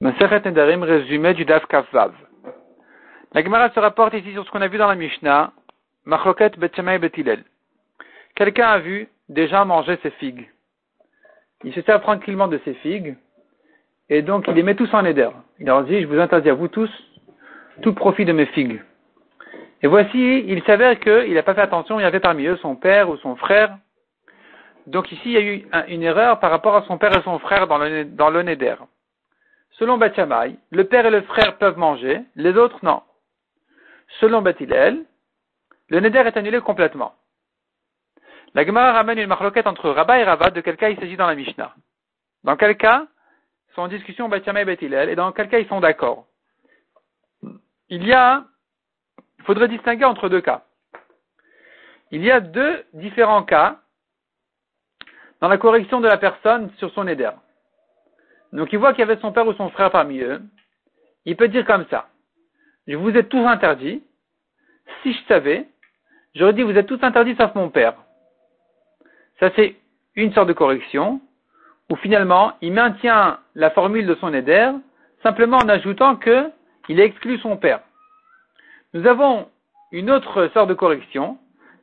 Maseret Nedarim, résumé du Daf Kafvav. La Gemara se rapporte ici sur ce qu'on a vu dans la Mishnah, Machloket Betchema et Betilel. Quelqu'un a vu des gens manger ses figues. Il se sert tranquillement de ses figues, et donc il les met tous en éder. Il leur dit, je vous interdis à vous tous tout profit de mes figues. Et voici, il s'avère qu'il n'a pas fait attention, il y avait parmi eux son père ou son frère. Donc ici, il y a eu une erreur par rapport à son père et son frère dans le, dans le Neder. Selon Bachamay, le père et le frère peuvent manger, les autres non. Selon Batilel, le Neder est annulé complètement. La Gemara ramène une marloquette entre Rabat et Ravat, de quel cas il s'agit dans la Mishnah. Dans quel cas sont en discussion Bachamay et Batilel, et dans quel cas ils sont d'accord. Il y a, il faudrait distinguer entre deux cas. Il y a deux différents cas dans la correction de la personne sur son éder. Donc il voit qu'il y avait son père ou son frère parmi eux. Il peut dire comme ça. Je vous ai tous interdits. Si je savais, j'aurais dit vous êtes tous interdits sauf mon père. Ça c'est une sorte de correction où finalement il maintient la formule de son éder simplement en ajoutant que il exclut son père. Nous avons une autre sorte de correction,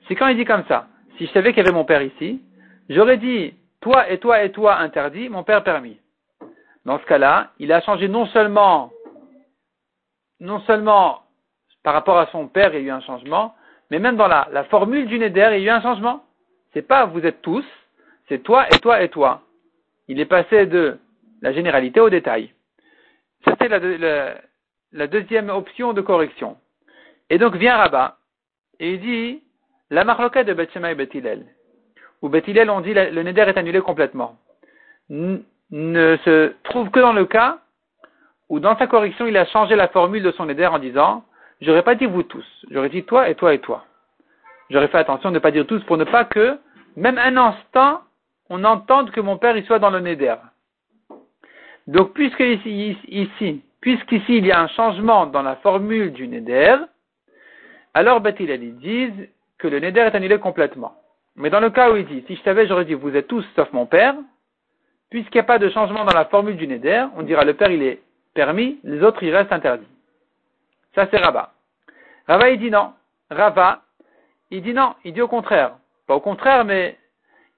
c'est quand il dit comme ça. Si je savais qu'il y avait mon père ici, j'aurais dit toi et toi et toi interdit, mon père permis. Dans ce cas-là, il a changé non seulement, non seulement par rapport à son père, il y a eu un changement, mais même dans la, formule du Neder, il y a eu un changement. C'est pas vous êtes tous, c'est toi et toi et toi. Il est passé de la généralité au détail. C'était la, la, deuxième option de correction. Et donc vient Rabat, et il dit, la marloquette de Bethshema et Bethilel, où Bethilel on dit le Neder est annulé complètement ne se trouve que dans le cas où dans sa correction il a changé la formule de son éder en disant j'aurais pas dit vous tous, j'aurais dit toi et toi et toi. J'aurais fait attention de ne pas dire tous pour ne pas que même un instant on entende que mon père y soit dans le néder. Donc puisque ici, ici puisqu'ici il y a un changement dans la formule du néder, alors Bethilel disent que le néder est annulé complètement. Mais dans le cas où il dit si je savais j'aurais dit vous êtes tous sauf mon père, puisqu'il n'y a pas de changement dans la formule du Neder, on dira le père il est permis, les autres ils restent interdits. Ça c'est Rabat. Rava il dit non. Rava, il dit non, il dit au contraire. Pas au contraire, mais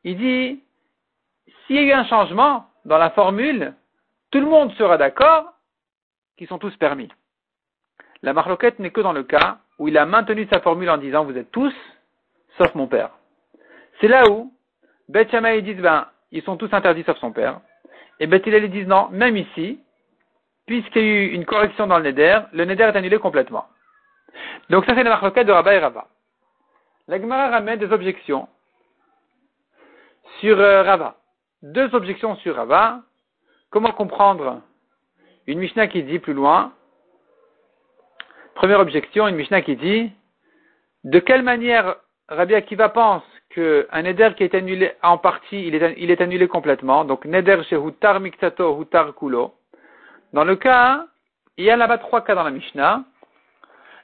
il dit s'il y a un changement dans la formule, tout le monde sera d'accord qu'ils sont tous permis. La marloquette n'est que dans le cas où il a maintenu sa formule en disant vous êtes tous, sauf mon père. C'est là où Beth Shammai dit ben ils sont tous interdits sauf son père. Et Beth ils disent non, même ici, puisqu'il y a eu une correction dans le Neder, le Neder est annulé complètement. Donc ça c'est la marloquette de Rabat et Rava. La Gemara ramène des objections sur euh, Rava. Deux objections sur Rava. Comment comprendre une Mishnah qui dit plus loin? Première objection, une Mishnah qui dit de quelle manière Rabbi Akiva pense qu'un neder qui est annulé en partie, il est, il annulé complètement. Donc, neder chez Hutar Miktato, Hutar Kulo. Dans le cas, il y a là-bas trois cas dans la Mishnah.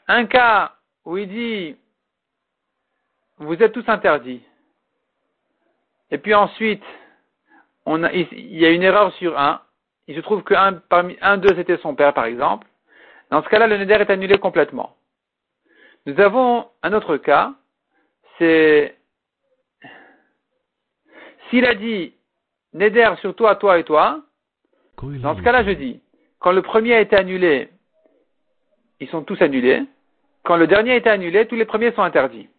Un cas où il dit, vous êtes tous interdits. Et puis ensuite, on a, il y a une erreur sur un. Il se trouve qu'un parmi un d'eux c'était son père, par exemple. Dans ce cas-là, le neder est annulé complètement. Nous avons un autre cas, c'est s'il a dit Neder sur toi, toi et toi, dans ce cas-là, je dis, quand le premier a été annulé, ils sont tous annulés. Quand le dernier a été annulé, tous les premiers sont interdits.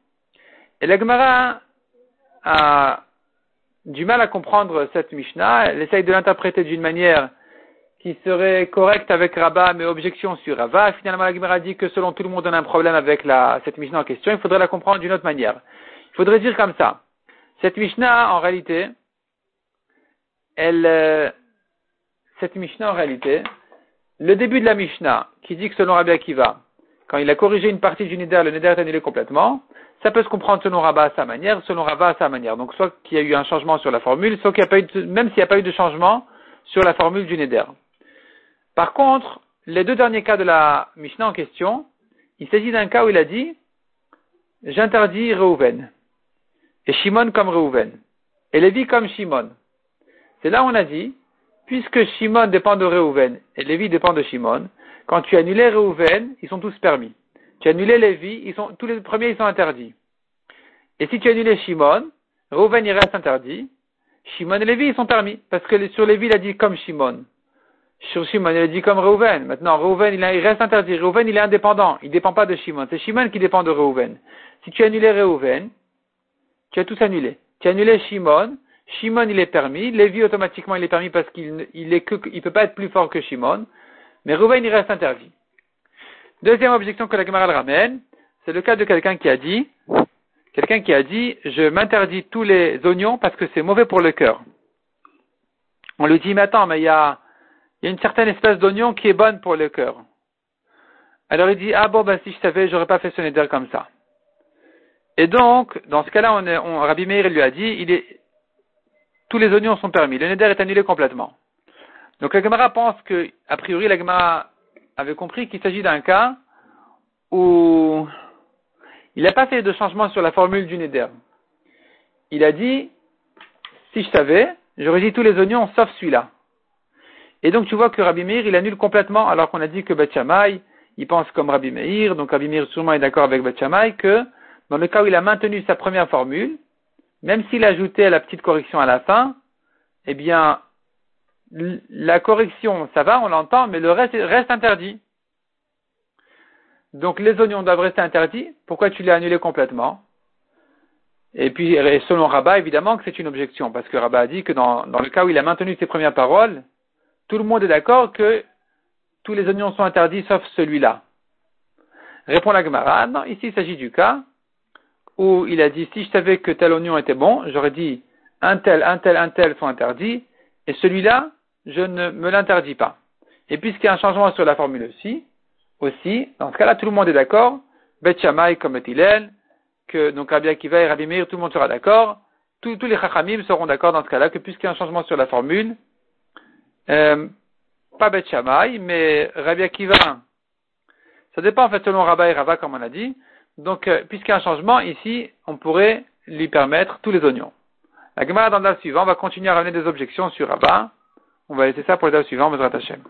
Et la Gemara a du mal à comprendre cette Mishnah. Elle essaye de l'interpréter d'une manière qui serait correcte avec Rabat, mais objection sur Rabat. Finalement, la Gemara dit que selon tout le monde, on a un problème avec la, cette Mishnah en question. Il faudrait la comprendre d'une autre manière. Il faudrait dire comme ça. Cette Mishnah, en réalité, elle, euh, cette Mishnah, en réalité, le début de la Mishnah, qui dit que selon Rabbi Akiva, quand il a corrigé une partie du Neder, le Neder est annulé complètement, ça peut se comprendre selon Rabat à sa manière, selon Rabat à sa manière. Donc, soit qu'il y a eu un changement sur la formule, soit qu'il n'y a pas eu de, même s'il n'y a pas eu de changement sur la formule du Neder. Par contre, les deux derniers cas de la Mishnah en question, il s'agit d'un cas où il a dit, j'interdis Reuven et Shimon comme Reuven, et Lévi comme Shimon. C'est là où on a dit, puisque Shimon dépend de Reuven et Lévi dépend de Shimon, quand tu annulais Reuven, ils sont tous permis. Tu annulais Lévi, ils sont, tous les premiers, ils sont interdits. Et si tu annulais Shimon, Reuven, il reste interdit. Shimon et Lévi, ils sont permis. Parce que sur Lévi, il a dit comme Shimon. Sur Shimon, il a dit comme Reuven. Maintenant, Reuven, il, reste interdit. Reuven, il est indépendant. Il ne dépend pas de Shimon. C'est Shimon qui dépend de Reuven. Si tu annulais Reuven, tu as tous annulé. Tu as annulé Shimon. Shimon, il est permis. Lévi, automatiquement, il est permis parce qu'il il peut pas être plus fort que Shimon. Mais Reuven, il reste interdit. Deuxième objection que la Gemara ramène, c'est le cas de quelqu'un qui a dit, quelqu'un qui a dit, je m'interdis tous les oignons parce que c'est mauvais pour le cœur. On lui dit, mais attends, mais il y a, il y a une certaine espèce d'oignon qui est bonne pour le cœur. Alors il dit, ah bon, ben si je savais, j'aurais pas fait ce neder comme ça. Et donc, dans ce cas-là, on, on, Rabbi Meir lui a dit, il est, tous les oignons sont permis. Le neder est annulé complètement. Donc la Gemara pense que, a priori, la Gemara avait compris qu'il s'agit d'un cas où il n'a pas fait de changement sur la formule du neder. Il a dit, si je savais, j'aurais dit tous les oignons sauf celui-là. Et donc tu vois que Rabbi Meir, il annule complètement, alors qu'on a dit que Beth il pense comme Rabbi Meir, donc Rabbi Meir sûrement est d'accord avec Beth que dans le cas où il a maintenu sa première formule, même s'il ajoutait la petite correction à la fin, eh bien, la correction, ça va, on l'entend, mais le reste reste interdit. Donc les oignons doivent rester interdits. Pourquoi tu l'as annulé complètement? Et puis, selon Rabat, évidemment que c'est une objection, parce que Rabat a dit que dans, dans, le cas où il a maintenu ses premières paroles, tout le monde est d'accord que tous les oignons sont interdits sauf celui-là. Répond la Gemara, non, ici il s'agit du cas où il a dit si je savais que tel oignon était bon, j'aurais dit un tel, un tel, un tel sont interdits, et celui-là, je ne me l'interdis pas. Et puisqu'il y a un changement sur la formule aussi, aussi, dans ce cas-là, tout le monde est d'accord, Bet comme Etilel, que donc Rabbi Akiva et Rabbi Meir, tout le monde sera d'accord, tous, les Chachamim seront d'accord dans ce cas-là, que puisqu'il y a un changement sur la formule, euh, pas Bet mais Rabbi Akiva, ça dépend en fait selon Rabba et Rava comme on a dit, donc euh, puisqu'il y a un changement, ici, on pourrait lui permettre tous les oignons. La Gemara dans le suivant va continuer à ramener des objections sur Rabba. On va laisser ça pour le suivant, Bezrat Hashem.